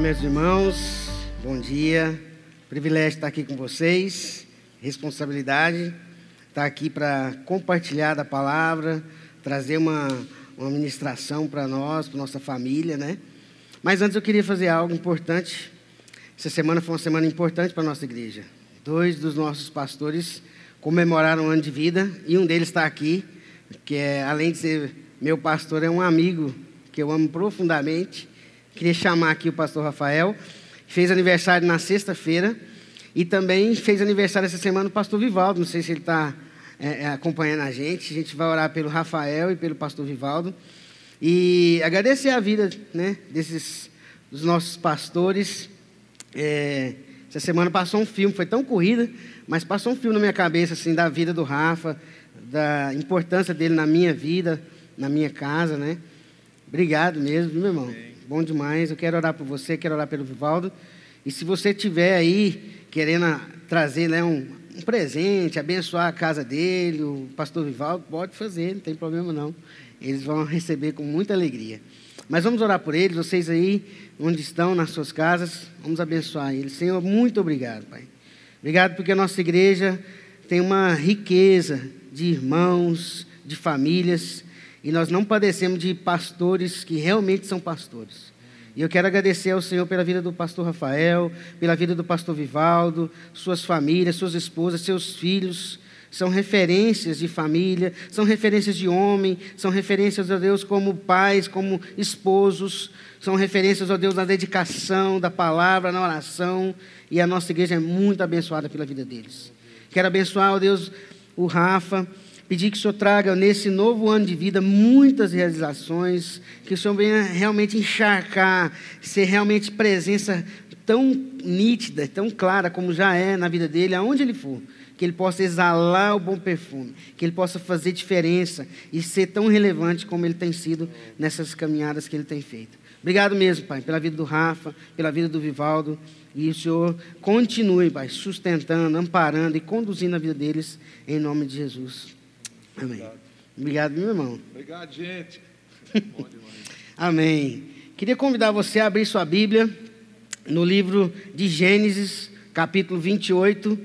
meus irmãos, bom dia. Privilégio estar aqui com vocês, responsabilidade estar aqui para compartilhar da palavra, trazer uma, uma ministração para nós, para nossa família, né? Mas antes eu queria fazer algo importante. Essa semana foi uma semana importante para a nossa igreja. Dois dos nossos pastores comemoraram um ano de vida e um deles está aqui, que é, além de ser meu pastor, é um amigo que eu amo profundamente. Queria chamar aqui o pastor Rafael. Fez aniversário na sexta-feira. E também fez aniversário essa semana o pastor Vivaldo. Não sei se ele está é, é, acompanhando a gente. A gente vai orar pelo Rafael e pelo pastor Vivaldo. E agradecer a vida né, desses dos nossos pastores. É, essa semana passou um filme, foi tão corrida, mas passou um filme na minha cabeça assim da vida do Rafa, da importância dele na minha vida, na minha casa, né? Obrigado mesmo, meu irmão. Amém. Bom demais. Eu quero orar por você, quero orar pelo Vivaldo. E se você tiver aí querendo trazer né, um, um presente, abençoar a casa dele, o pastor Vivaldo, pode fazer, não tem problema não. Eles vão receber com muita alegria. Mas vamos orar por eles, vocês aí, onde estão, nas suas casas, vamos abençoar eles. Senhor, muito obrigado, Pai. Obrigado porque a nossa igreja tem uma riqueza de irmãos, de famílias, e nós não padecemos de pastores que realmente são pastores. E eu quero agradecer ao Senhor pela vida do pastor Rafael, pela vida do pastor Vivaldo, suas famílias, suas esposas, seus filhos. São referências de família, são referências de homem, são referências a Deus como pais, como esposos, são referências a Deus na dedicação da palavra, na oração. E a nossa igreja é muito abençoada pela vida deles. Quero abençoar, ó Deus, o Rafa Pedir que o Senhor traga nesse novo ano de vida muitas realizações, que o Senhor venha realmente encharcar, ser realmente presença tão nítida, tão clara como já é na vida dele, aonde ele for. Que ele possa exalar o bom perfume, que ele possa fazer diferença e ser tão relevante como ele tem sido nessas caminhadas que ele tem feito. Obrigado mesmo, Pai, pela vida do Rafa, pela vida do Vivaldo. E o Senhor continue, Pai, sustentando, amparando e conduzindo a vida deles, em nome de Jesus. Amém. Obrigado, Obrigado meu irmão. Obrigado, gente. Amém. Queria convidar você a abrir sua Bíblia no livro de Gênesis, capítulo 28.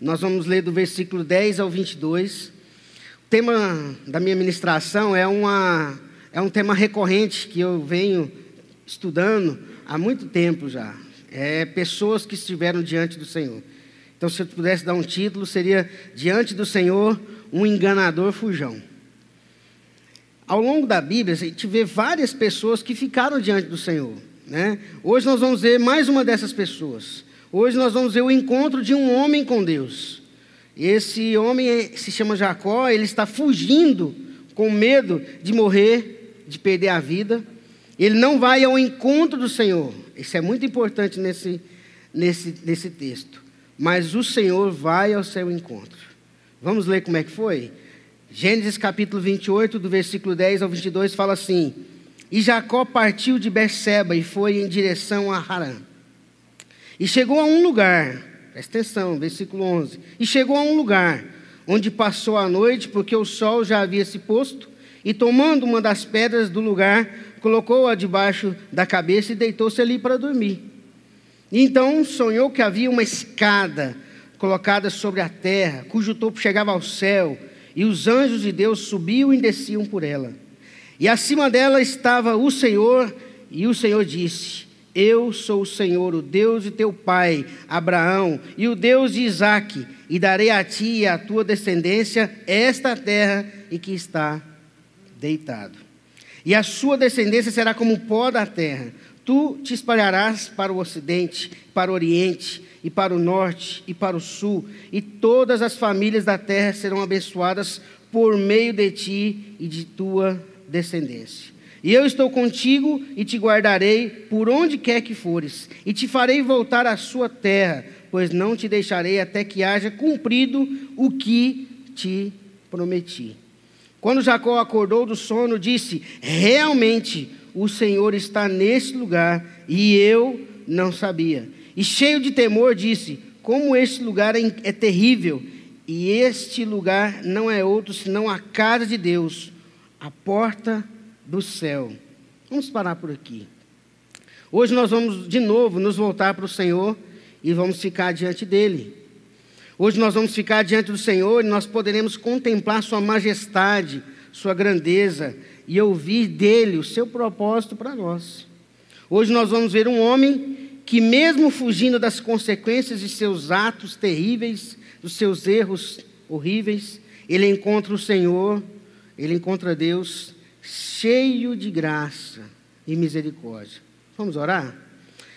Nós vamos ler do versículo 10 ao 22. O tema da minha ministração é, uma, é um tema recorrente que eu venho estudando há muito tempo já. É pessoas que estiveram diante do Senhor. Então, se eu pudesse dar um título, seria Diante do Senhor, um enganador fujão. Ao longo da Bíblia, a gente vê várias pessoas que ficaram diante do Senhor. Né? Hoje nós vamos ver mais uma dessas pessoas. Hoje nós vamos ver o encontro de um homem com Deus. Esse homem é, se chama Jacó, ele está fugindo com medo de morrer, de perder a vida. Ele não vai ao encontro do Senhor. Isso é muito importante nesse, nesse, nesse texto. Mas o Senhor vai ao seu encontro. Vamos ler como é que foi? Gênesis capítulo 28, do versículo 10 ao 22, fala assim: E Jacó partiu de Berseba e foi em direção a Harã. E chegou a um lugar, presta atenção, versículo 11: E chegou a um lugar onde passou a noite, porque o sol já havia se posto, e tomando uma das pedras do lugar, colocou-a debaixo da cabeça e deitou-se ali para dormir. Então sonhou que havia uma escada colocada sobre a terra, cujo topo chegava ao céu, e os anjos de Deus subiam e desciam por ela. E acima dela estava o Senhor, e o Senhor disse: Eu sou o Senhor, o Deus de teu pai, Abraão, e o Deus de Isaque, e darei a ti e à tua descendência esta terra e que está deitado. E a sua descendência será como o pó da terra. Tu te espalharás para o ocidente, para o oriente, e para o norte e para o sul, e todas as famílias da terra serão abençoadas por meio de ti e de tua descendência. E eu estou contigo e te guardarei por onde quer que fores, e te farei voltar à sua terra, pois não te deixarei até que haja cumprido o que te prometi. Quando Jacó acordou do sono, disse: Realmente o Senhor está nesse lugar, e eu não sabia. E cheio de temor, disse: Como este lugar é, é terrível, e este lugar não é outro senão a casa de Deus, a porta do céu. Vamos parar por aqui. Hoje nós vamos de novo nos voltar para o Senhor e vamos ficar diante dele. Hoje nós vamos ficar diante do Senhor e nós poderemos contemplar Sua majestade, Sua grandeza e ouvir dele o seu propósito para nós. Hoje nós vamos ver um homem que, mesmo fugindo das consequências de seus atos terríveis, dos seus erros horríveis, ele encontra o Senhor, ele encontra Deus cheio de graça e misericórdia. Vamos orar?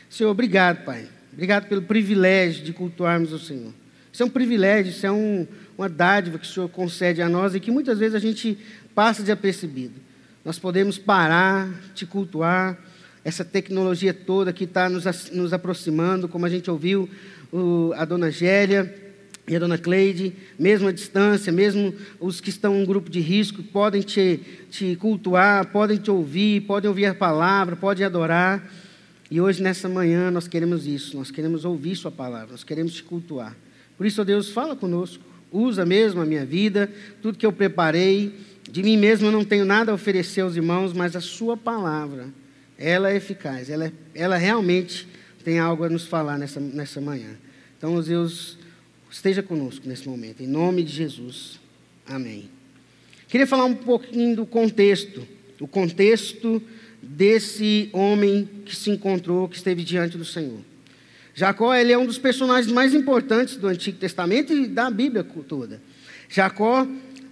Senhor, obrigado, Pai. Obrigado pelo privilégio de cultuarmos o Senhor. Isso é um privilégio, isso é um, uma dádiva que o Senhor concede a nós e que muitas vezes a gente passa de apercebido. Nós podemos parar, te cultuar, essa tecnologia toda que está nos, nos aproximando, como a gente ouviu o, a dona Gélia e a dona Cleide, mesmo à distância, mesmo os que estão em um grupo de risco, podem te, te cultuar, podem te ouvir, podem ouvir a palavra, podem adorar. E hoje, nessa manhã, nós queremos isso, nós queremos ouvir Sua palavra, nós queremos te cultuar. Por isso, ó Deus, fala conosco, usa mesmo a minha vida, tudo que eu preparei. De mim mesmo eu não tenho nada a oferecer aos irmãos, mas a Sua palavra, ela é eficaz, ela, é, ela realmente tem algo a nos falar nessa, nessa manhã. Então, Deus, esteja conosco nesse momento, em nome de Jesus. Amém. Queria falar um pouquinho do contexto, o contexto desse homem que se encontrou, que esteve diante do Senhor. Jacó ele é um dos personagens mais importantes do Antigo Testamento e da Bíblia toda. Jacó,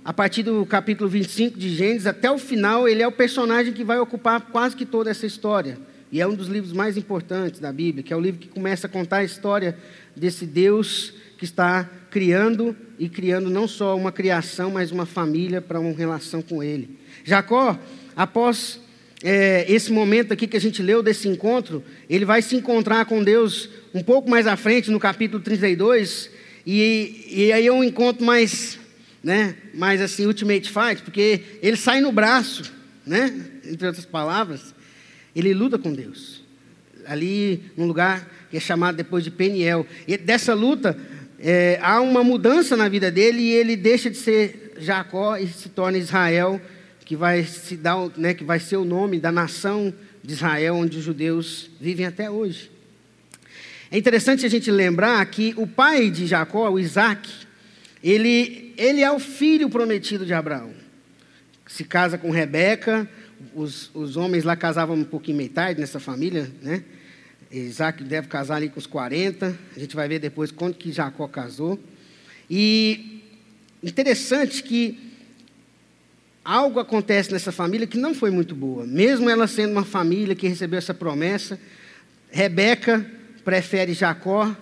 a partir do capítulo 25 de Gênesis até o final, ele é o personagem que vai ocupar quase que toda essa história. E é um dos livros mais importantes da Bíblia, que é o livro que começa a contar a história desse Deus que está criando e criando não só uma criação, mas uma família para uma relação com Ele. Jacó, após é, esse momento aqui que a gente leu desse encontro, ele vai se encontrar com Deus um pouco mais à frente, no capítulo 32, e, e aí é um encontro mais, né, mais assim, ultimate fight, porque ele sai no braço, né, entre outras palavras, ele luta com Deus, ali num lugar que é chamado depois de Peniel, e dessa luta, é, há uma mudança na vida dele, e ele deixa de ser Jacó e se torna Israel, que vai se dar, né, que vai ser o nome da nação de Israel, onde os judeus vivem até hoje. É interessante a gente lembrar que o pai de Jacó, o Isaac, ele, ele é o filho prometido de Abraão. Se casa com Rebeca, os, os homens lá casavam um pouquinho meio tarde nessa família, né? Isaac deve casar ali com os 40, a gente vai ver depois quando que Jacó casou. E interessante que algo acontece nessa família que não foi muito boa. Mesmo ela sendo uma família que recebeu essa promessa, Rebeca prefere Jacó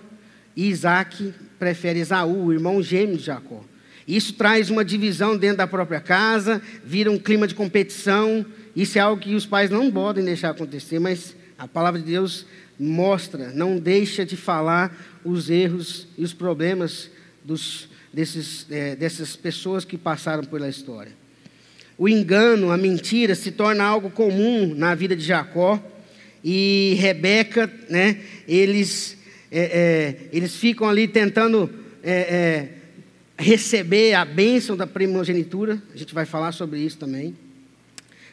e Isaac prefere Esaú, o irmão gêmeo de Jacó. Isso traz uma divisão dentro da própria casa, vira um clima de competição. Isso é algo que os pais não podem deixar acontecer, mas a palavra de Deus mostra, não deixa de falar os erros e os problemas dos, desses, é, dessas pessoas que passaram pela história o engano, a mentira se torna algo comum na vida de Jacó e Rebeca, né? Eles, é, é, eles ficam ali tentando é, é, receber a bênção da primogenitura. A gente vai falar sobre isso também.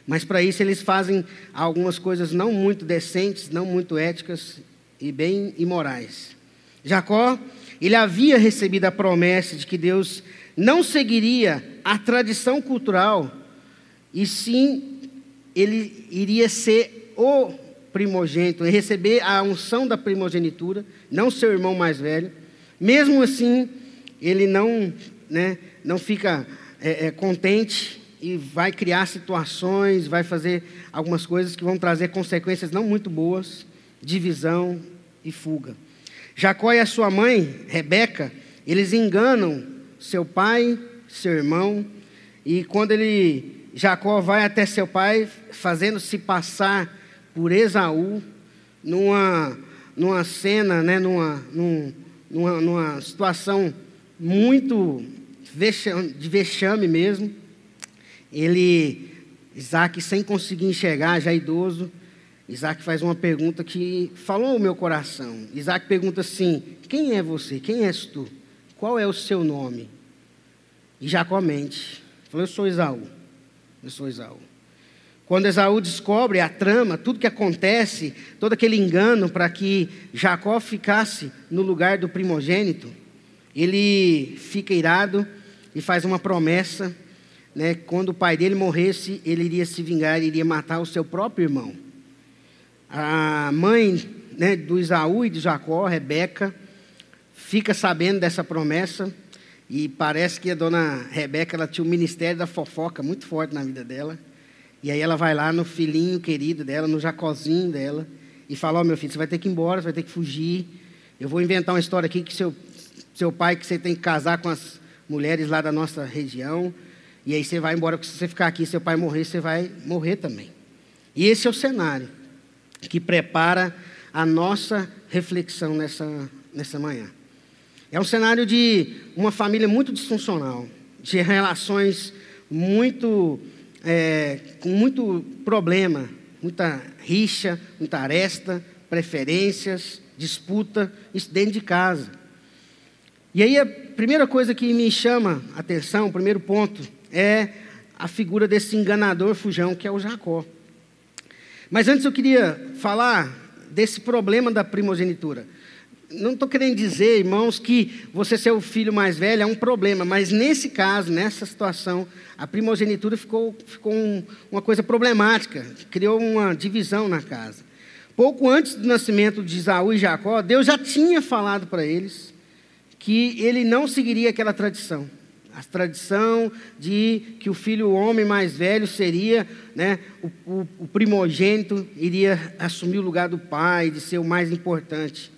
Mas para isso eles fazem algumas coisas não muito decentes, não muito éticas e bem imorais. Jacó, ele havia recebido a promessa de que Deus não seguiria a tradição cultural e sim ele iria ser o primogênito, receber a unção da primogenitura, não seu irmão mais velho. Mesmo assim, ele não, né, não fica é, é, contente e vai criar situações, vai fazer algumas coisas que vão trazer consequências não muito boas, divisão e fuga. Jacó e a sua mãe, Rebeca, eles enganam seu pai, seu irmão, e quando ele Jacó vai até seu pai, fazendo-se passar por Esaú, numa, numa cena, né, numa, numa, numa situação muito de vexame mesmo. Ele, Isaac, sem conseguir enxergar, já idoso, Isaac faz uma pergunta que falou o meu coração. Isaac pergunta assim: Quem é você? Quem és tu? Qual é o seu nome? E Jacó mente. Falou: Eu sou Esaú. Eu sou Esaú. Quando Esaú descobre a trama, tudo que acontece, todo aquele engano para que Jacó ficasse no lugar do primogênito, ele fica irado e faz uma promessa, né? Quando o pai dele morresse, ele iria se vingar, iria matar o seu próprio irmão. A mãe né, do Isaú e de Jacó, Rebeca, fica sabendo dessa promessa e parece que a dona Rebeca ela tinha um ministério da fofoca muito forte na vida dela. E aí ela vai lá no filhinho querido dela, no Jacozinho dela, e fala: Ó, oh, meu filho, você vai ter que ir embora, você vai ter que fugir. Eu vou inventar uma história aqui que seu, seu pai, que você tem que casar com as mulheres lá da nossa região. E aí você vai embora, porque se você ficar aqui, seu pai morrer, você vai morrer também. E esse é o cenário que prepara a nossa reflexão nessa, nessa manhã. É um cenário de uma família muito disfuncional, de relações muito é, com muito problema, muita rixa, muita aresta, preferências, disputa, isso dentro de casa. E aí a primeira coisa que me chama a atenção, o primeiro ponto, é a figura desse enganador fujão que é o Jacó. Mas antes eu queria falar desse problema da primogenitura não estou querendo dizer, irmãos, que você ser o filho mais velho é um problema, mas nesse caso, nessa situação, a primogenitura ficou, ficou um, uma coisa problemática, criou uma divisão na casa. Pouco antes do nascimento de Isaú e Jacó, Deus já tinha falado para eles que ele não seguiria aquela tradição. A tradição de que o filho o homem mais velho seria, né, o, o, o primogênito, iria assumir o lugar do pai, de ser o mais importante.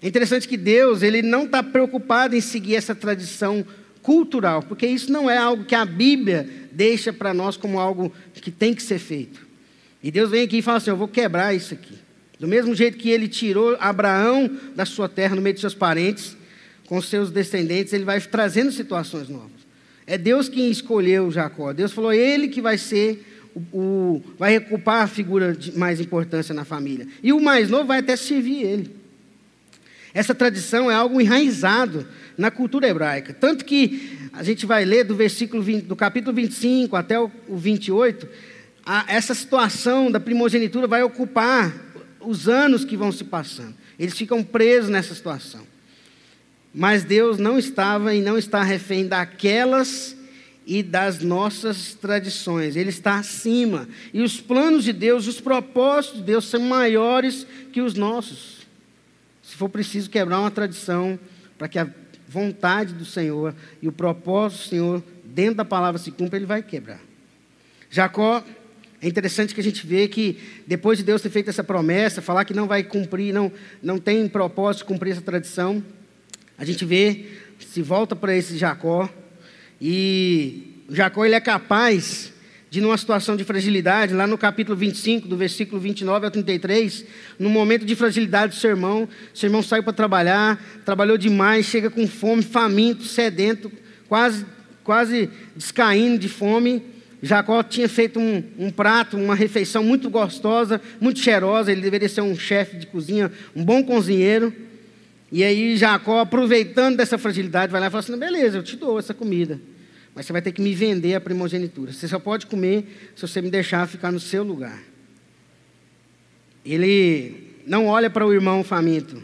É interessante que Deus ele não está preocupado em seguir essa tradição cultural, porque isso não é algo que a Bíblia deixa para nós como algo que tem que ser feito. E Deus vem aqui e fala assim: Eu vou quebrar isso aqui. Do mesmo jeito que ele tirou Abraão da sua terra, no meio de seus parentes, com seus descendentes, ele vai trazendo situações novas. É Deus quem escolheu Jacó. Deus falou: Ele que vai ser o, o vai ocupar a figura de mais importância na família. E o mais novo vai até servir ele. Essa tradição é algo enraizado na cultura hebraica. Tanto que a gente vai ler do versículo 20, do capítulo 25 até o 28, a, essa situação da primogenitura vai ocupar os anos que vão se passando. Eles ficam presos nessa situação. Mas Deus não estava e não está refém daquelas e das nossas tradições. Ele está acima. E os planos de Deus, os propósitos de Deus são maiores que os nossos. Se for preciso quebrar uma tradição para que a vontade do Senhor e o propósito do Senhor dentro da palavra se cumpra, ele vai quebrar. Jacó, é interessante que a gente vê que depois de Deus ter feito essa promessa, falar que não vai cumprir, não, não tem propósito cumprir essa tradição, a gente vê, se volta para esse Jacó, e Jacó ele é capaz de numa situação de fragilidade, lá no capítulo 25, do versículo 29 ao 33, no momento de fragilidade do seu irmão, seu irmão saiu para trabalhar, trabalhou demais, chega com fome, faminto, sedento, quase, quase descaindo de fome. Jacó tinha feito um, um prato, uma refeição muito gostosa, muito cheirosa, ele deveria ser um chefe de cozinha, um bom cozinheiro. E aí Jacó, aproveitando dessa fragilidade, vai lá e fala assim, beleza, eu te dou essa comida mas você vai ter que me vender a primogenitura. Você só pode comer se você me deixar ficar no seu lugar. Ele não olha para o irmão faminto,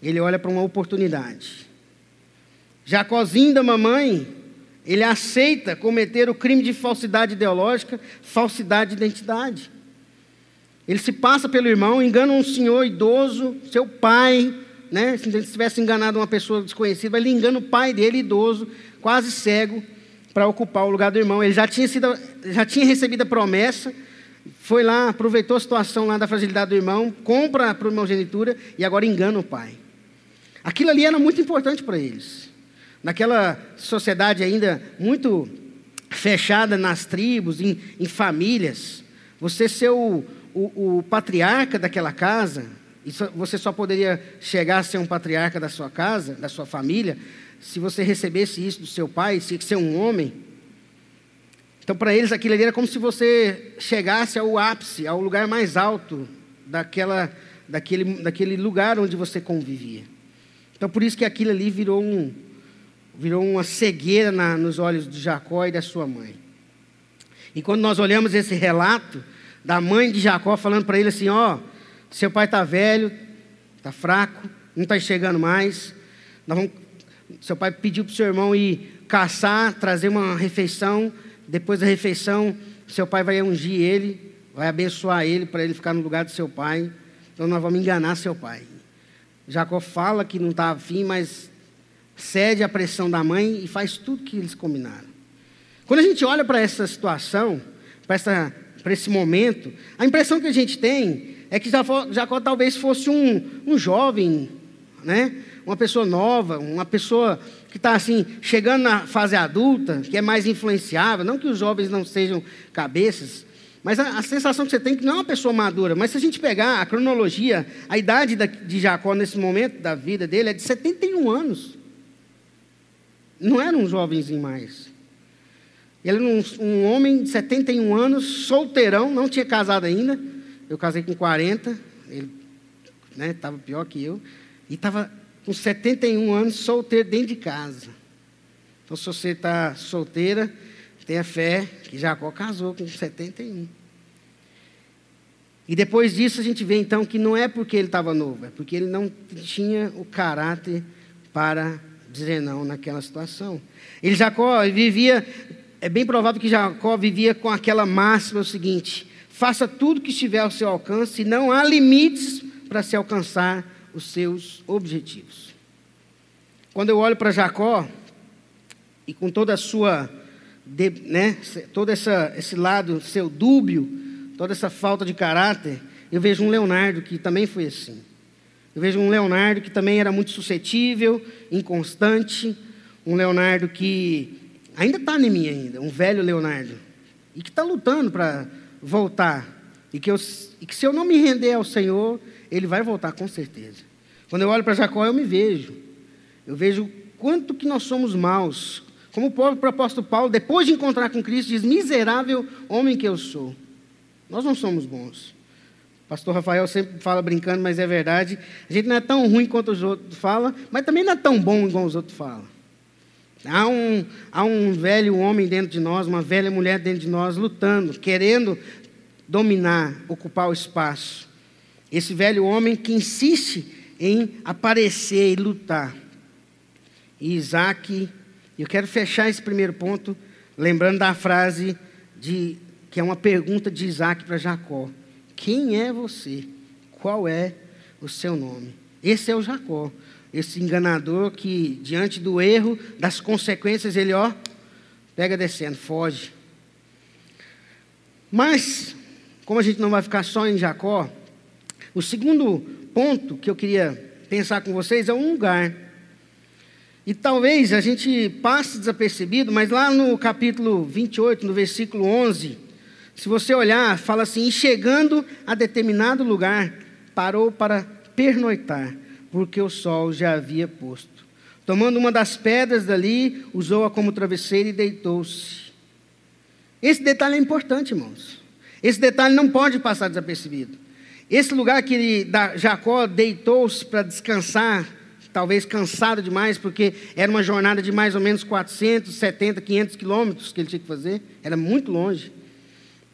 ele olha para uma oportunidade. Jacozinho da mamãe, ele aceita cometer o crime de falsidade ideológica, falsidade de identidade. Ele se passa pelo irmão, engana um senhor idoso, seu pai, né? Se ele tivesse enganado uma pessoa desconhecida, ele engana o pai dele, idoso, quase cego, para ocupar o lugar do irmão. Ele já tinha, sido, já tinha recebido a promessa, foi lá, aproveitou a situação lá da fragilidade do irmão, compra a primogenitura e agora engana o pai. Aquilo ali era muito importante para eles. Naquela sociedade ainda muito fechada nas tribos, em, em famílias, você ser o, o, o patriarca daquela casa, você só poderia chegar a ser um patriarca da sua casa, da sua família, se você recebesse isso do seu pai, que ser um homem. Então, para eles, aquilo ali era como se você chegasse ao ápice, ao lugar mais alto daquela, daquele, daquele lugar onde você convivia. Então, por isso que aquilo ali virou, um, virou uma cegueira na, nos olhos de Jacó e da sua mãe. E quando nós olhamos esse relato, da mãe de Jacó falando para ele assim: Ó, seu pai está velho, está fraco, não está enxergando mais. Vamos... Seu pai pediu para o seu irmão ir caçar, trazer uma refeição. Depois da refeição, seu pai vai ungir ele, vai abençoar ele para ele ficar no lugar do seu pai. Então nós vamos enganar seu pai. Jacó fala que não está afim, mas cede à pressão da mãe e faz tudo que eles combinaram. Quando a gente olha para essa situação, para, para esse momento, a impressão que a gente tem é que Jacó, talvez fosse um, um jovem, né? uma pessoa nova, uma pessoa que está assim, chegando na fase adulta, que é mais influenciável, não que os jovens não sejam cabeças, mas a, a, sensação que você tem é que não é uma pessoa madura. Mas se a gente pegar a cronologia, a idade da, de Jacó nesse momento da vida dele é de 71 anos. Não era um jovenzinho mais. Ele era um, um homem de 71 anos, solteirão, não tinha casado ainda. Eu casei com 40, ele estava né, pior que eu. E estava com 71 anos, solteiro dentro de casa. Então, se você está solteira, tenha fé que Jacó casou com 71. E depois disso a gente vê então que não é porque ele estava novo, é porque ele não tinha o caráter para dizer não naquela situação. Ele Jacó vivia, é bem provável que Jacó vivia com aquela máxima o seguinte: faça tudo que estiver ao seu alcance, e não há limites para se alcançar os seus objetivos. Quando eu olho para Jacó e com toda a sua né, todo essa, esse lado seu dúbio, toda essa falta de caráter, eu vejo um Leonardo que também foi assim. Eu vejo um Leonardo que também era muito suscetível, inconstante, um Leonardo que ainda está em mim ainda, um velho Leonardo, e que está lutando para voltar, e que, eu, e que se eu não me render ao Senhor, ele vai voltar com certeza. Quando eu olho para Jacó, eu me vejo, eu vejo quanto que nós somos maus, como o próprio apóstolo Paulo, depois de encontrar com Cristo, diz: Miserável homem que eu sou. Nós não somos bons. O pastor Rafael sempre fala brincando, mas é verdade. A gente não é tão ruim quanto os outros falam, mas também não é tão bom igual os outros falam. Há um, há um velho homem dentro de nós, uma velha mulher dentro de nós, lutando, querendo dominar, ocupar o espaço. Esse velho homem que insiste em aparecer e lutar. E Isaac eu quero fechar esse primeiro ponto lembrando da frase de que é uma pergunta de Isaac para Jacó: Quem é você? Qual é o seu nome? Esse é o Jacó, esse enganador que diante do erro, das consequências, ele ó, pega descendo, foge. Mas, como a gente não vai ficar só em Jacó, o segundo ponto que eu queria pensar com vocês é um lugar e talvez a gente passe desapercebido, mas lá no capítulo 28, no versículo 11, se você olhar, fala assim: e chegando a determinado lugar, parou para pernoitar, porque o sol já havia posto. Tomando uma das pedras dali, usou-a como travesseiro e deitou-se. Esse detalhe é importante, irmãos. Esse detalhe não pode passar desapercebido. Esse lugar que ele, Jacó deitou-se para descansar, talvez cansado demais, porque era uma jornada de mais ou menos 470, 500 quilômetros que ele tinha que fazer, era muito longe.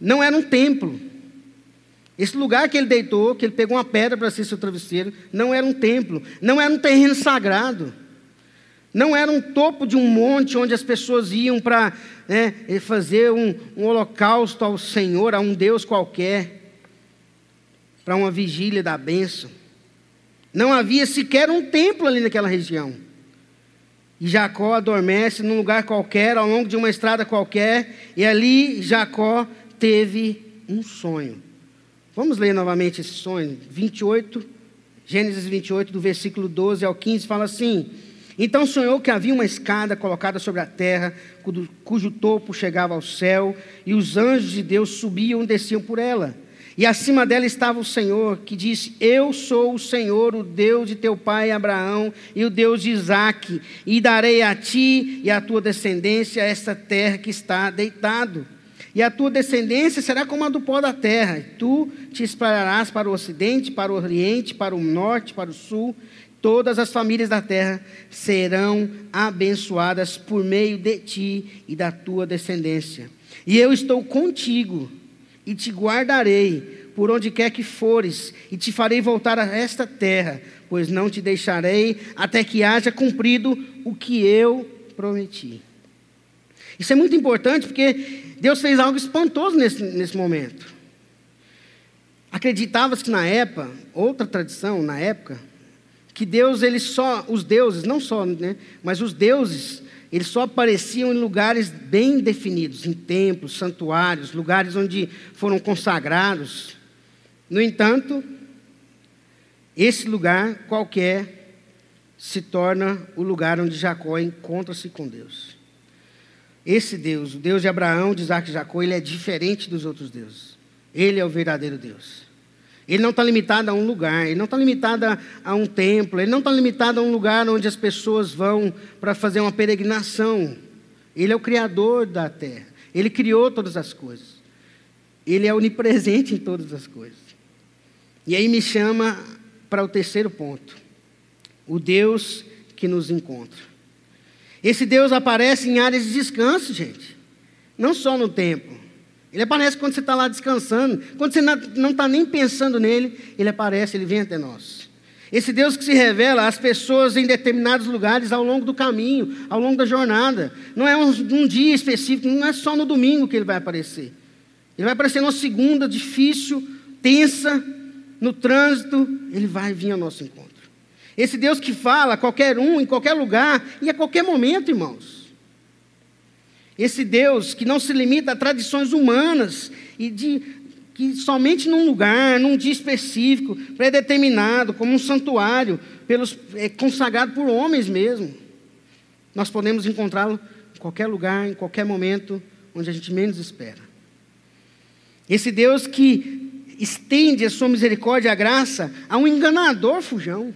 Não era um templo. Esse lugar que ele deitou, que ele pegou uma pedra para ser seu travesseiro, não era um templo, não era um terreno sagrado, não era um topo de um monte onde as pessoas iam para né, fazer um, um holocausto ao Senhor, a um Deus qualquer, para uma vigília da bênção. Não havia sequer um templo ali naquela região. E Jacó adormece num lugar qualquer, ao longo de uma estrada qualquer, e ali Jacó teve um sonho. Vamos ler novamente esse sonho. 28, Gênesis 28, do versículo 12 ao 15, fala assim: Então sonhou que havia uma escada colocada sobre a terra, cujo topo chegava ao céu, e os anjos de Deus subiam e desciam por ela. E acima dela estava o Senhor, que disse: Eu sou o Senhor, o Deus de teu pai Abraão e o Deus de Isaque, e darei a ti e à tua descendência esta terra que está deitado. E a tua descendência será como a do pó da terra. E tu te espalharás para o ocidente, para o oriente, para o norte, para o sul. Todas as famílias da terra serão abençoadas por meio de ti e da tua descendência. E eu estou contigo e te guardarei por onde quer que fores, e te farei voltar a esta terra, pois não te deixarei até que haja cumprido o que eu prometi. Isso é muito importante porque Deus fez algo espantoso nesse, nesse momento. Acreditava-se que na época, outra tradição na época, que Deus, ele só, os deuses, não só, né, mas os deuses, eles só apareciam em lugares bem definidos, em templos, santuários, lugares onde foram consagrados. No entanto, esse lugar qualquer se torna o lugar onde Jacó encontra-se com Deus. Esse Deus, o Deus de Abraão, de Isaac e Jacó, ele é diferente dos outros deuses. Ele é o verdadeiro Deus. Ele não está limitado a um lugar, ele não está limitado a, um templo, ele não está limitado a um lugar onde as pessoas vão para fazer uma peregrinação. Ele é o Criador da terra, ele criou todas as coisas, ele é onipresente em todas as coisas. E aí me chama para o terceiro ponto: o Deus que nos encontra. Esse Deus aparece em áreas de descanso, gente, não só no templo. Ele aparece quando você está lá descansando, quando você não está nem pensando nele, ele aparece, ele vem até nós. Esse Deus que se revela às pessoas em determinados lugares ao longo do caminho, ao longo da jornada. Não é um, um dia específico, não é só no domingo que ele vai aparecer. Ele vai aparecer na segunda, difícil, tensa, no trânsito, ele vai vir ao nosso encontro. Esse Deus que fala a qualquer um, em qualquer lugar e a qualquer momento, irmãos. Esse Deus que não se limita a tradições humanas e de que somente num lugar, num dia específico, predeterminado, como um santuário, pelos, é, consagrado por homens mesmo. Nós podemos encontrá-lo em qualquer lugar, em qualquer momento, onde a gente menos espera. Esse Deus que estende a sua misericórdia e a graça a um enganador fujão.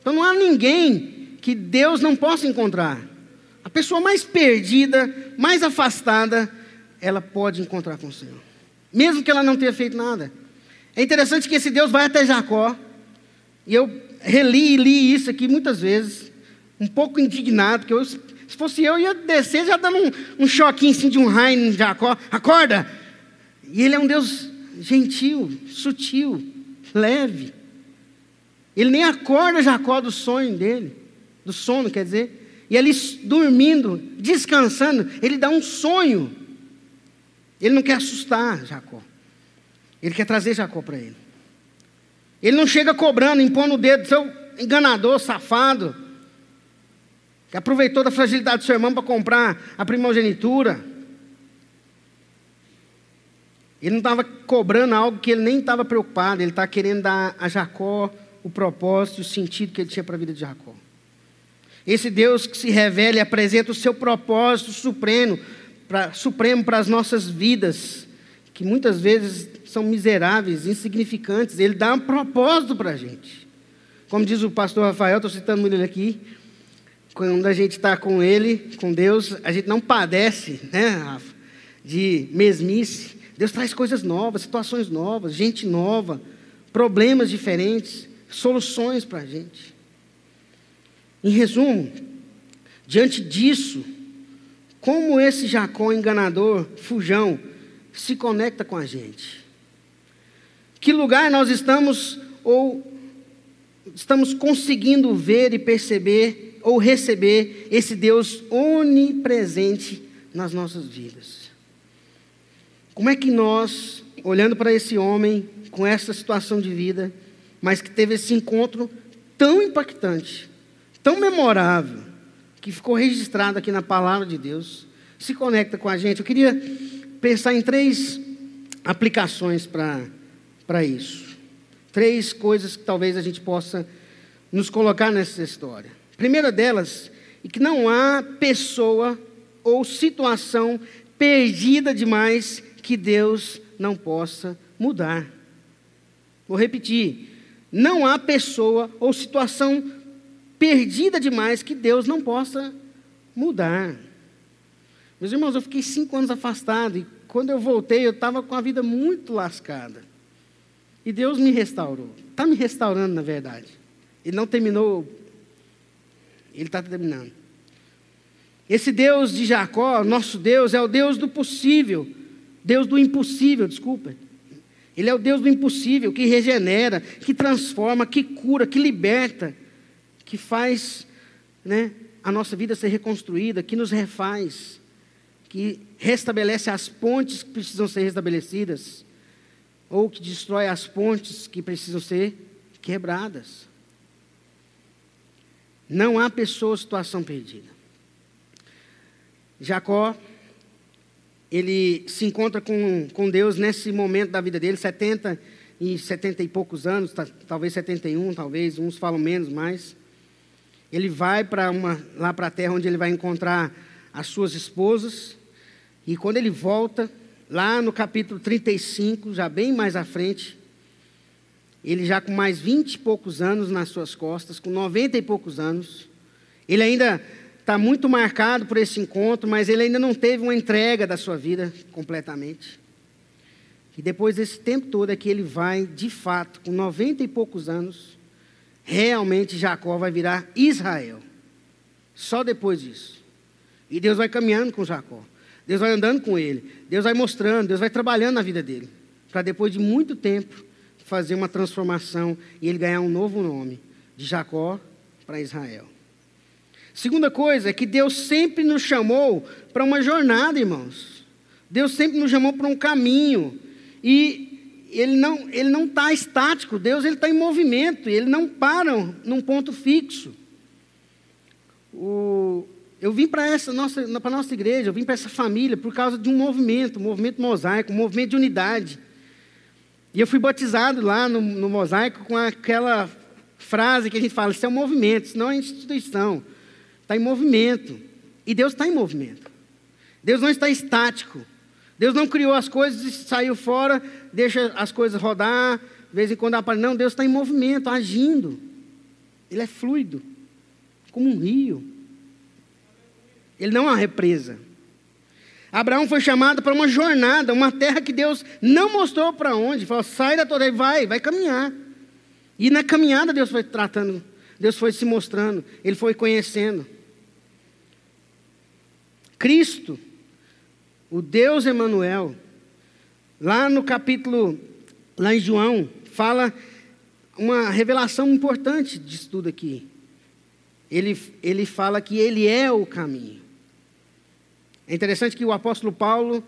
Então não há ninguém que Deus não possa encontrar. Pessoa mais perdida, mais afastada, ela pode encontrar com o Senhor, mesmo que ela não tenha feito nada. É interessante que esse Deus vai até Jacó, e eu reli e li isso aqui muitas vezes, um pouco indignado, porque eu, se fosse eu, ia descer já dando um, um choquinho assim de um raio em Jacó, acorda! E ele é um Deus gentil, sutil, leve. Ele nem acorda Jacó do sonho dele, do sono, quer dizer. E ali dormindo, descansando, ele dá um sonho. Ele não quer assustar Jacó. Ele quer trazer Jacó para ele. Ele não chega cobrando, impondo o dedo, seu enganador, safado, que aproveitou da fragilidade do seu irmão para comprar a primogenitura. Ele não estava cobrando algo que ele nem estava preocupado, ele está querendo dar a Jacó o propósito, o sentido que ele tinha para a vida de Jacó. Esse Deus que se revela e apresenta o seu propósito supremo para, supremo as nossas vidas, que muitas vezes são miseráveis, insignificantes. Ele dá um propósito para a gente. Como diz o pastor Rafael, estou citando ele aqui, quando a gente está com ele, com Deus, a gente não padece, né, Rafa, de mesmice. Deus traz coisas novas, situações novas, gente nova, problemas diferentes, soluções para a gente. Em resumo, diante disso, como esse Jacó enganador, fujão, se conecta com a gente? Que lugar nós estamos ou estamos conseguindo ver e perceber ou receber esse Deus onipresente nas nossas vidas? Como é que nós, olhando para esse homem com essa situação de vida, mas que teve esse encontro tão impactante, tão memorável, que ficou registrado aqui na palavra de Deus, se conecta com a gente. Eu queria pensar em três aplicações para isso. Três coisas que talvez a gente possa nos colocar nessa história. A primeira delas é que não há pessoa ou situação perdida demais que Deus não possa mudar. Vou repetir. Não há pessoa ou situação perdida demais que Deus não possa mudar. Meus irmãos, eu fiquei cinco anos afastado e quando eu voltei eu estava com a vida muito lascada. E Deus me restaurou. Está me restaurando, na verdade. Ele não terminou, ele está terminando. Esse Deus de Jacó, nosso Deus, é o Deus do possível. Deus do impossível, desculpa. Ele é o Deus do impossível, que regenera, que transforma, que cura, que liberta, que faz né, a nossa vida ser reconstruída, que nos refaz, que restabelece as pontes que precisam ser restabelecidas, ou que destrói as pontes que precisam ser quebradas. Não há pessoa ou situação perdida. Jacó, ele se encontra com, com Deus nesse momento da vida dele, 70 e 70 e poucos anos, talvez 71, talvez, uns falam menos, mais. Ele vai para uma lá para a terra onde ele vai encontrar as suas esposas, e quando ele volta, lá no capítulo 35, já bem mais à frente, ele já com mais vinte e poucos anos nas suas costas, com noventa e poucos anos, ele ainda está muito marcado por esse encontro, mas ele ainda não teve uma entrega da sua vida completamente. E depois desse tempo todo é que ele vai, de fato, com noventa e poucos anos, realmente Jacó vai virar Israel. Só depois disso. E Deus vai caminhando com Jacó. Deus vai andando com ele. Deus vai mostrando, Deus vai trabalhando na vida dele. Para depois de muito tempo, fazer uma transformação e ele ganhar um novo nome, de Jacó para Israel. Segunda coisa é que Deus sempre nos chamou para uma jornada, irmãos. Deus sempre nos chamou para um caminho. E Ele não ele não está estático, Deus ele está em movimento, Ele não para num ponto fixo. O, eu vim para essa nossa, para nossa igreja, eu vim para essa família por causa de um movimento, um movimento mosaico, um movimento de unidade. E eu fui batizado lá no, no mosaico com aquela frase que a gente fala: isso é um movimento, isso não é instituição. Está em movimento. E Deus está em movimento. Deus não está estático. Deus não criou as coisas e saiu fora, deixa as coisas rodar, de vez em quando aparece. Não, Deus está em movimento, agindo. Ele é fluido, como um rio. Ele não é uma represa. Abraão foi chamado para uma jornada, uma terra que Deus não mostrou para onde. Falou, sai da torre, vai, vai caminhar. E na caminhada Deus foi tratando, Deus foi se mostrando, Ele foi conhecendo. Cristo, o Deus Emanuel, lá no capítulo, lá em João, fala uma revelação importante disso tudo aqui. Ele, ele fala que Ele é o caminho. É interessante que o apóstolo Paulo,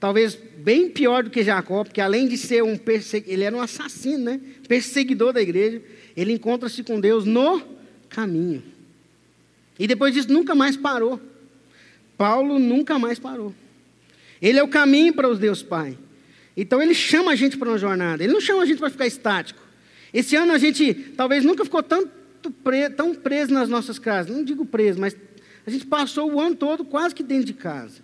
talvez bem pior do que Jacó, porque além de ser um perseguidor, ele era um assassino, né? perseguidor da igreja, ele encontra-se com Deus no caminho. E depois disso nunca mais parou. Paulo nunca mais parou. Ele é o caminho para os Deus Pai. Então ele chama a gente para uma jornada. Ele não chama a gente para ficar estático. Esse ano a gente talvez nunca ficou tanto pre, tão preso nas nossas casas. Não digo preso, mas a gente passou o ano todo quase que dentro de casa.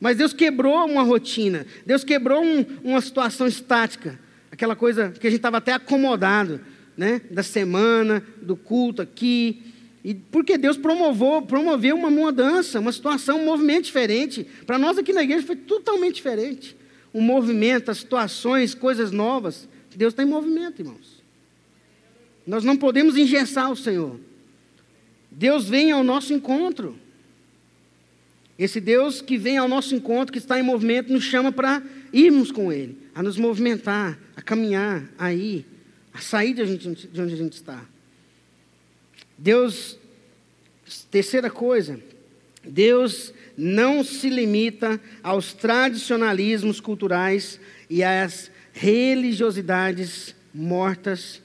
Mas Deus quebrou uma rotina, Deus quebrou um, uma situação estática, aquela coisa que a gente estava até acomodado, né? Da semana, do culto aqui. E porque Deus promoveu, promoveu uma mudança, uma situação, um movimento diferente. Para nós aqui na igreja foi totalmente diferente. Um movimento, as situações, coisas novas. Deus está em movimento, irmãos. Nós não podemos engessar o Senhor. Deus vem ao nosso encontro. Esse Deus que vem ao nosso encontro, que está em movimento, nos chama para irmos com Ele, a nos movimentar, a caminhar, a ir, a sair de onde a gente está. Deus, terceira coisa, Deus não se limita aos tradicionalismos culturais e às religiosidades mortas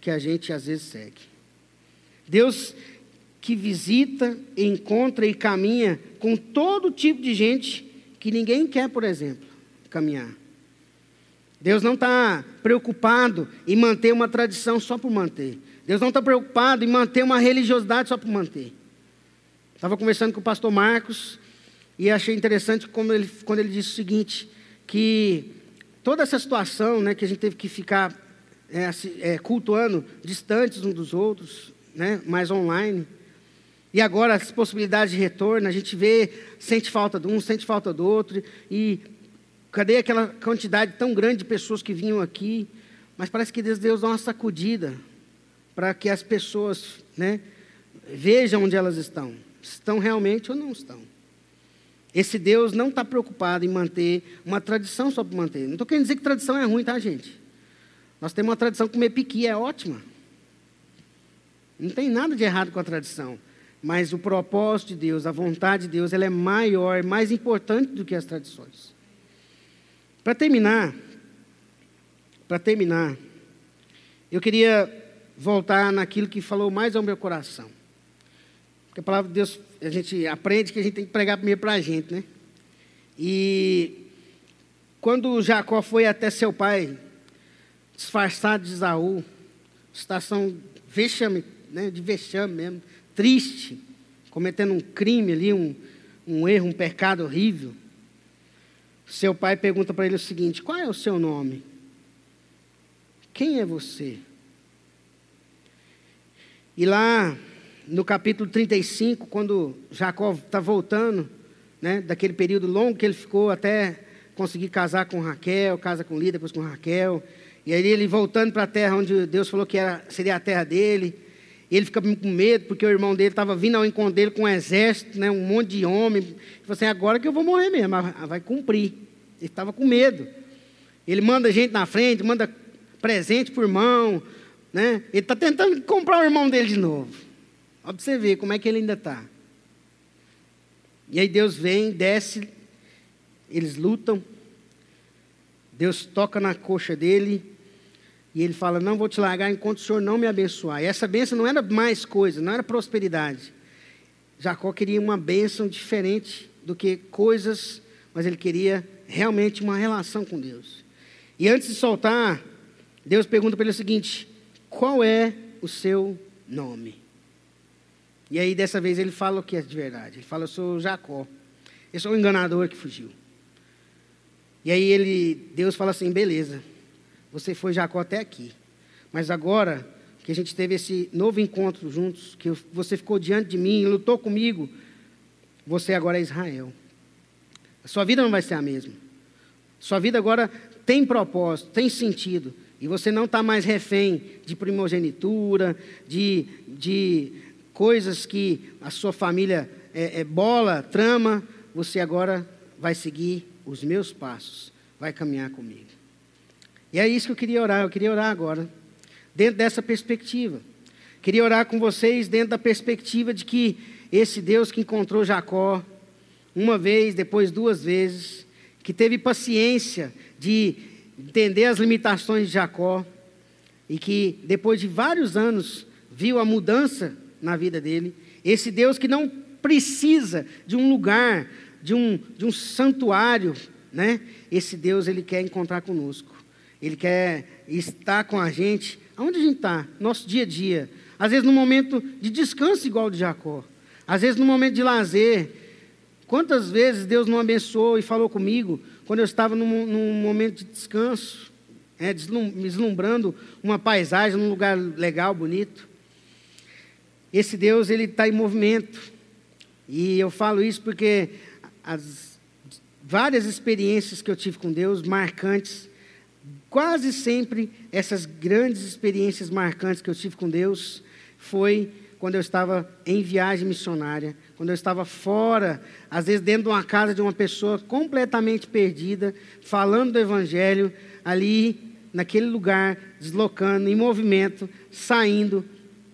que a gente às vezes segue. Deus que visita, encontra e caminha com todo tipo de gente que ninguém quer, por exemplo, caminhar. Deus não está preocupado em manter uma tradição só por manter. Deus não está preocupado em manter uma religiosidade só por manter. Estava conversando com o pastor Marcos e achei interessante como ele, quando ele disse o seguinte, que toda essa situação né, que a gente teve que ficar é, é, cultuando distantes uns dos outros, né, mais online, e agora as possibilidades de retorno, a gente vê, sente falta de um, sente falta do outro. E cadê aquela quantidade tão grande de pessoas que vinham aqui? Mas parece que Deus, Deus uma sacudida para que as pessoas né, vejam onde elas estão. Estão realmente ou não estão. Esse Deus não está preocupado em manter uma tradição só para manter. Não estou querendo dizer que tradição é ruim, tá, gente? Nós temos uma tradição comer piqui, é ótima. Não tem nada de errado com a tradição. Mas o propósito de Deus, a vontade de Deus, ela é maior, mais importante do que as tradições. Para terminar, para terminar, eu queria voltar naquilo que falou mais ao meu coração. Porque a palavra de Deus, a gente aprende que a gente tem que pregar primeiro para a gente, né? E quando Jacó foi até seu pai, disfarçado de Isaú, situação vexame, né, de vexame mesmo, triste, cometendo um crime ali, um, um erro, um pecado horrível. Seu pai pergunta para ele o seguinte: qual é o seu nome? Quem é você? E lá no capítulo 35, quando Jacó está voltando, né, daquele período longo que ele ficou até conseguir casar com Raquel, casa com Lia, depois com Raquel, e aí ele voltando para a terra onde Deus falou que era, seria a terra dele, ele fica com medo, porque o irmão dele estava vindo ao encontro dele com um exército, né, um monte de homem. Ele falou assim, agora que eu vou morrer mesmo, vai cumprir. Ele estava com medo. Ele manda gente na frente, manda presente para o irmão. Né? Ele está tentando comprar o irmão dele de novo. Olha para você ver como é que ele ainda está. E aí Deus vem, desce, eles lutam. Deus toca na coxa dele e ele fala: Não vou te largar enquanto o Senhor não me abençoar. E essa bênção não era mais coisa, não era prosperidade. Jacó queria uma bênção diferente do que coisas, mas ele queria realmente uma relação com Deus. E antes de soltar, Deus pergunta para ele o seguinte: Qual é o seu nome? E aí, dessa vez, ele fala o que é de verdade. Ele fala: Eu sou Jacó. Eu sou o enganador que fugiu. E aí, ele, Deus fala assim: Beleza, você foi Jacó até aqui. Mas agora que a gente teve esse novo encontro juntos, que você ficou diante de mim, lutou comigo, você agora é Israel. A sua vida não vai ser a mesma. Sua vida agora tem propósito, tem sentido. E você não está mais refém de primogenitura, de, de coisas que a sua família é, é bola, trama. Você agora vai seguir os meus passos, vai caminhar comigo. E é isso que eu queria orar. Eu queria orar agora, dentro dessa perspectiva. Queria orar com vocês dentro da perspectiva de que esse Deus que encontrou Jacó, uma vez, depois duas vezes, que teve paciência de entender as limitações de Jacó e que depois de vários anos viu a mudança na vida dele. Esse Deus que não precisa de um lugar, de um, de um santuário, né? Esse Deus ele quer encontrar conosco. Ele quer estar com a gente. Aonde a gente está? Nosso dia a dia. Às vezes no momento de descanso igual de Jacó. Às vezes no momento de lazer. Quantas vezes Deus não abençoou e falou comigo quando eu estava num, num momento de descanso, é, deslumbrando uma paisagem num lugar legal, bonito. Esse Deus ele está em movimento e eu falo isso porque as várias experiências que eu tive com Deus marcantes, quase sempre essas grandes experiências marcantes que eu tive com Deus foi quando eu estava em viagem missionária, quando eu estava fora, às vezes dentro de uma casa de uma pessoa completamente perdida, falando do Evangelho, ali, naquele lugar, deslocando, em movimento, saindo,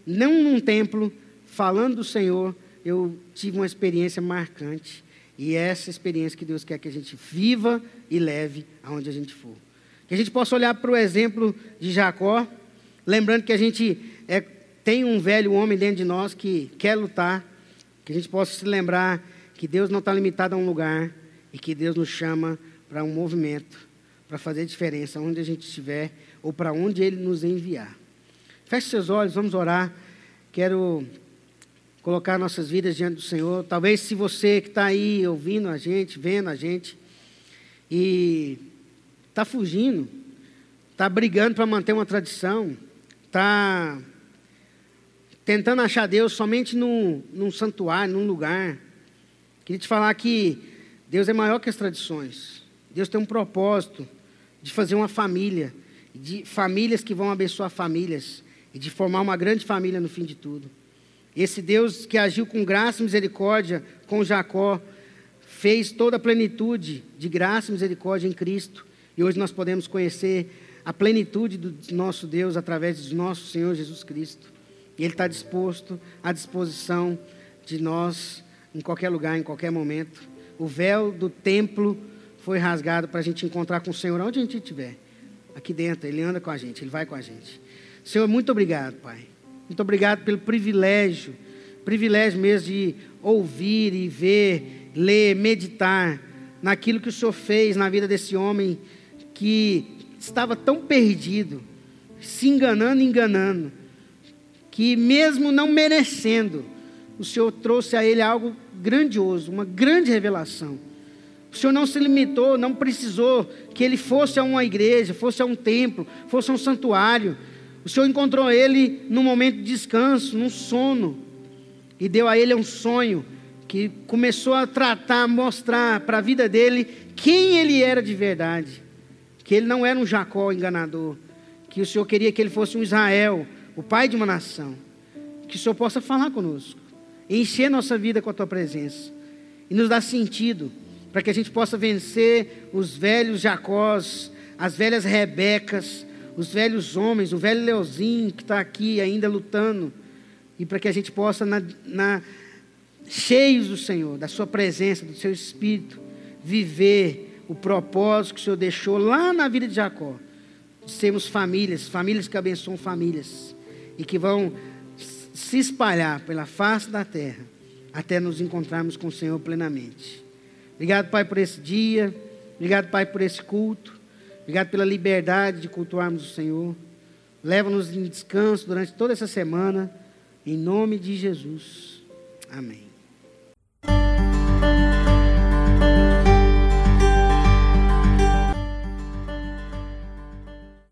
não num templo, falando do Senhor, eu tive uma experiência marcante. E é essa experiência que Deus quer que a gente viva e leve aonde a gente for. Que a gente possa olhar para o exemplo de Jacó, lembrando que a gente é, tem um velho homem dentro de nós que quer lutar, que a gente possa se lembrar que Deus não está limitado a um lugar e que Deus nos chama para um movimento, para fazer diferença onde a gente estiver ou para onde Ele nos enviar. Feche seus olhos, vamos orar. Quero colocar nossas vidas diante do Senhor. Talvez se você que está aí ouvindo a gente, vendo a gente, e está fugindo, está brigando para manter uma tradição, está tentando achar Deus somente num, num santuário, num lugar. Queria te falar que Deus é maior que as tradições. Deus tem um propósito de fazer uma família, de famílias que vão abençoar famílias e de formar uma grande família no fim de tudo. Esse Deus que agiu com graça e misericórdia com Jacó, fez toda a plenitude de graça e misericórdia em Cristo. E hoje nós podemos conhecer a plenitude do nosso Deus através do nosso Senhor Jesus Cristo. E Ele está disposto, à disposição de nós, em qualquer lugar, em qualquer momento. O véu do templo foi rasgado para a gente encontrar com o Senhor onde a gente estiver. Aqui dentro, Ele anda com a gente, Ele vai com a gente. Senhor, muito obrigado, Pai. Muito obrigado pelo privilégio, privilégio mesmo de ouvir e ver, ler, meditar naquilo que o Senhor fez na vida desse homem que estava tão perdido, se enganando, enganando, que mesmo não merecendo, o Senhor trouxe a ele algo grandioso, uma grande revelação. O Senhor não se limitou, não precisou que ele fosse a uma igreja, fosse a um templo, fosse a um santuário o Senhor encontrou ele num momento de descanso, num sono, e deu a ele um sonho que começou a tratar, mostrar para a vida dele quem ele era de verdade. Que ele não era um Jacó enganador, que o Senhor queria que ele fosse um Israel, o pai de uma nação. Que o Senhor possa falar conosco, encher nossa vida com a tua presença e nos dar sentido para que a gente possa vencer os velhos Jacós, as velhas Rebecas, os velhos homens, o velho Leozinho que está aqui ainda lutando, e para que a gente possa, na, na, cheios do Senhor, da Sua presença, do Seu Espírito, viver o propósito que o Senhor deixou lá na vida de Jacó, sermos famílias, famílias que abençoam famílias, e que vão se espalhar pela face da terra, até nos encontrarmos com o Senhor plenamente. Obrigado, Pai, por esse dia, obrigado, Pai, por esse culto. Obrigado pela liberdade de cultuarmos o Senhor. Leva-nos em descanso durante toda essa semana. Em nome de Jesus. Amém.